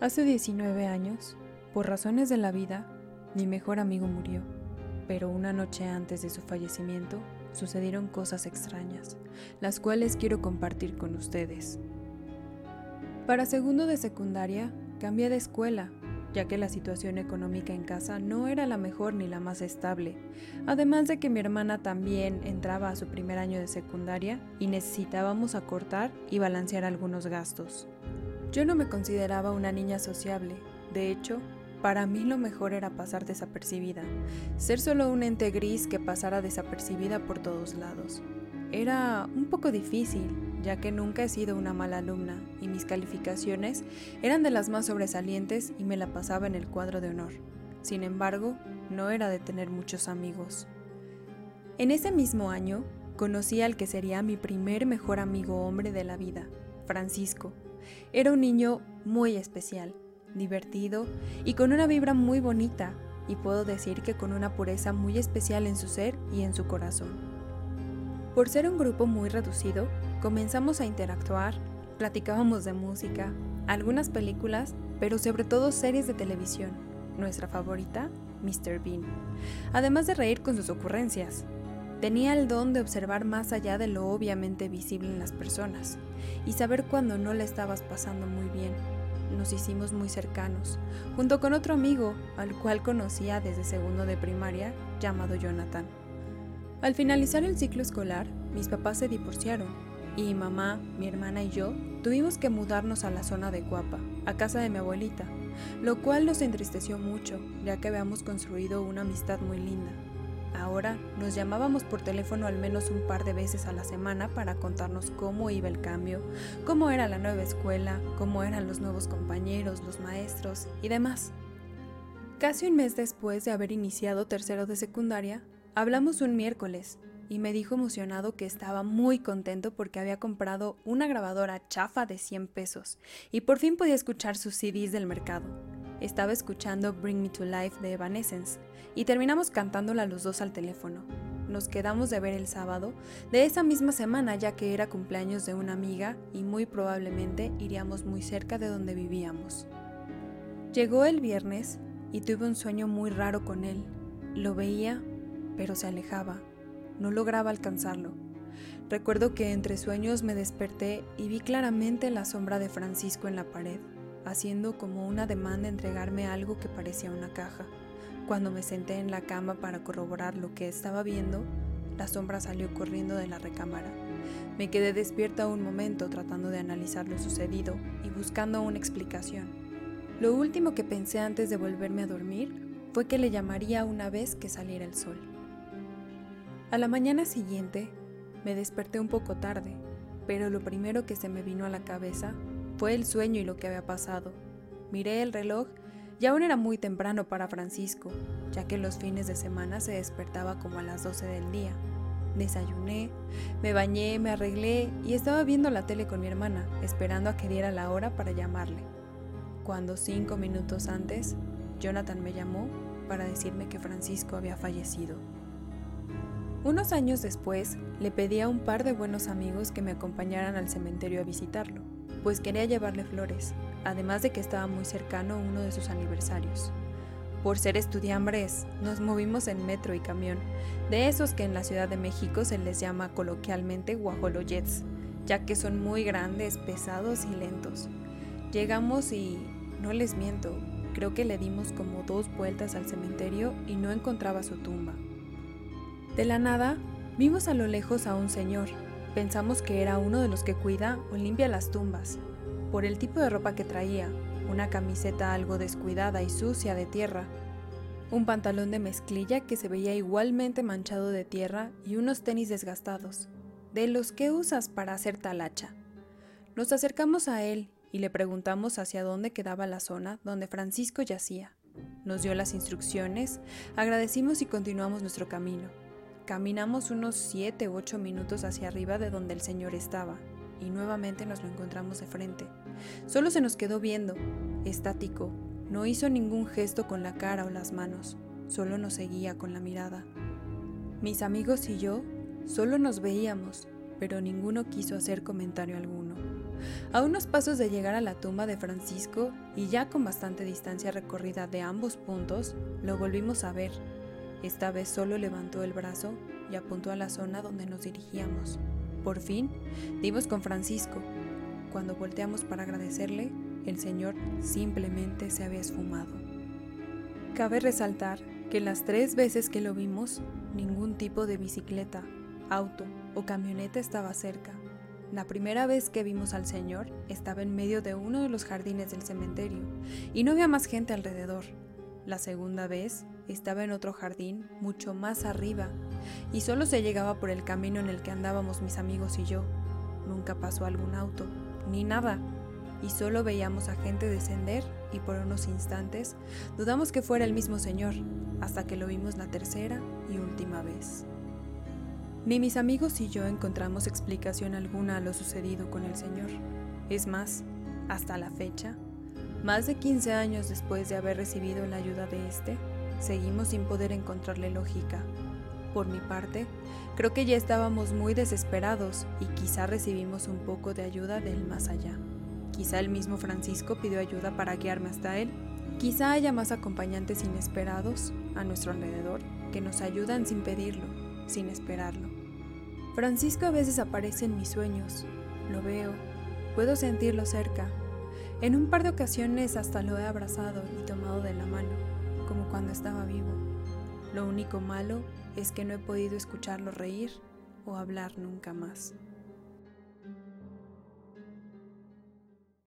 Hace 19 años, por razones de la vida, mi mejor amigo murió, pero una noche antes de su fallecimiento sucedieron cosas extrañas, las cuales quiero compartir con ustedes. Para segundo de secundaria, cambié de escuela, ya que la situación económica en casa no era la mejor ni la más estable, además de que mi hermana también entraba a su primer año de secundaria y necesitábamos acortar y balancear algunos gastos. Yo no me consideraba una niña sociable, de hecho, para mí lo mejor era pasar desapercibida, ser solo un ente gris que pasara desapercibida por todos lados. Era un poco difícil, ya que nunca he sido una mala alumna y mis calificaciones eran de las más sobresalientes y me la pasaba en el cuadro de honor. Sin embargo, no era de tener muchos amigos. En ese mismo año, conocí al que sería mi primer mejor amigo hombre de la vida, Francisco, era un niño muy especial, divertido y con una vibra muy bonita, y puedo decir que con una pureza muy especial en su ser y en su corazón. Por ser un grupo muy reducido, comenzamos a interactuar, platicábamos de música, algunas películas, pero sobre todo series de televisión. Nuestra favorita, Mr. Bean. Además de reír con sus ocurrencias, Tenía el don de observar más allá de lo obviamente visible en las personas y saber cuando no le estabas pasando muy bien. Nos hicimos muy cercanos, junto con otro amigo al cual conocía desde segundo de primaria, llamado Jonathan. Al finalizar el ciclo escolar, mis papás se divorciaron y mamá, mi hermana y yo tuvimos que mudarnos a la zona de Cuapa, a casa de mi abuelita, lo cual nos entristeció mucho, ya que habíamos construido una amistad muy linda. Ahora nos llamábamos por teléfono al menos un par de veces a la semana para contarnos cómo iba el cambio, cómo era la nueva escuela, cómo eran los nuevos compañeros, los maestros y demás. Casi un mes después de haber iniciado tercero de secundaria, hablamos un miércoles y me dijo emocionado que estaba muy contento porque había comprado una grabadora chafa de 100 pesos y por fin podía escuchar sus CDs del mercado. Estaba escuchando Bring Me to Life de Evanescence y terminamos cantándola los dos al teléfono. Nos quedamos de ver el sábado de esa misma semana ya que era cumpleaños de una amiga y muy probablemente iríamos muy cerca de donde vivíamos. Llegó el viernes y tuve un sueño muy raro con él. Lo veía, pero se alejaba. No lograba alcanzarlo. Recuerdo que entre sueños me desperté y vi claramente la sombra de Francisco en la pared haciendo como una demanda entregarme algo que parecía una caja. Cuando me senté en la cama para corroborar lo que estaba viendo, la sombra salió corriendo de la recámara. Me quedé despierta un momento tratando de analizar lo sucedido y buscando una explicación. Lo último que pensé antes de volverme a dormir fue que le llamaría una vez que saliera el sol. A la mañana siguiente me desperté un poco tarde, pero lo primero que se me vino a la cabeza fue el sueño y lo que había pasado. Miré el reloj y aún era muy temprano para Francisco, ya que los fines de semana se despertaba como a las 12 del día. Desayuné, me bañé, me arreglé y estaba viendo la tele con mi hermana, esperando a que diera la hora para llamarle. Cuando cinco minutos antes, Jonathan me llamó para decirme que Francisco había fallecido. Unos años después, le pedí a un par de buenos amigos que me acompañaran al cementerio a visitarlo pues quería llevarle flores, además de que estaba muy cercano uno de sus aniversarios. Por ser estudiambres, nos movimos en metro y camión, de esos que en la Ciudad de México se les llama coloquialmente guajolojets, ya que son muy grandes, pesados y lentos. Llegamos y, no les miento, creo que le dimos como dos vueltas al cementerio y no encontraba su tumba. De la nada, vimos a lo lejos a un señor, Pensamos que era uno de los que cuida o limpia las tumbas, por el tipo de ropa que traía, una camiseta algo descuidada y sucia de tierra, un pantalón de mezclilla que se veía igualmente manchado de tierra y unos tenis desgastados, de los que usas para hacer talacha. Nos acercamos a él y le preguntamos hacia dónde quedaba la zona donde Francisco yacía. Nos dio las instrucciones, agradecimos y continuamos nuestro camino. Caminamos unos 7 u 8 minutos hacia arriba de donde el señor estaba y nuevamente nos lo encontramos de frente. Solo se nos quedó viendo, estático, no hizo ningún gesto con la cara o las manos, solo nos seguía con la mirada. Mis amigos y yo solo nos veíamos, pero ninguno quiso hacer comentario alguno. A unos pasos de llegar a la tumba de Francisco y ya con bastante distancia recorrida de ambos puntos, lo volvimos a ver. Esta vez solo levantó el brazo y apuntó a la zona donde nos dirigíamos. Por fin, dimos con Francisco. Cuando volteamos para agradecerle, el señor simplemente se había esfumado. Cabe resaltar que las tres veces que lo vimos, ningún tipo de bicicleta, auto o camioneta estaba cerca. La primera vez que vimos al señor estaba en medio de uno de los jardines del cementerio y no había más gente alrededor. La segunda vez estaba en otro jardín mucho más arriba y solo se llegaba por el camino en el que andábamos mis amigos y yo. Nunca pasó algún auto, ni nada, y solo veíamos a gente descender y por unos instantes dudamos que fuera el mismo señor, hasta que lo vimos la tercera y última vez. Ni mis amigos y yo encontramos explicación alguna a lo sucedido con el Señor. Es más, hasta la fecha, más de 15 años después de haber recibido la ayuda de este, seguimos sin poder encontrarle lógica. Por mi parte, creo que ya estábamos muy desesperados y quizá recibimos un poco de ayuda del más allá. Quizá el mismo Francisco pidió ayuda para guiarme hasta él. Quizá haya más acompañantes inesperados a nuestro alrededor que nos ayudan sin pedirlo, sin esperarlo. Francisco a veces aparece en mis sueños, lo veo, puedo sentirlo cerca. En un par de ocasiones hasta lo he abrazado y tomado de la mano, como cuando estaba vivo. Lo único malo es que no he podido escucharlo reír o hablar nunca más.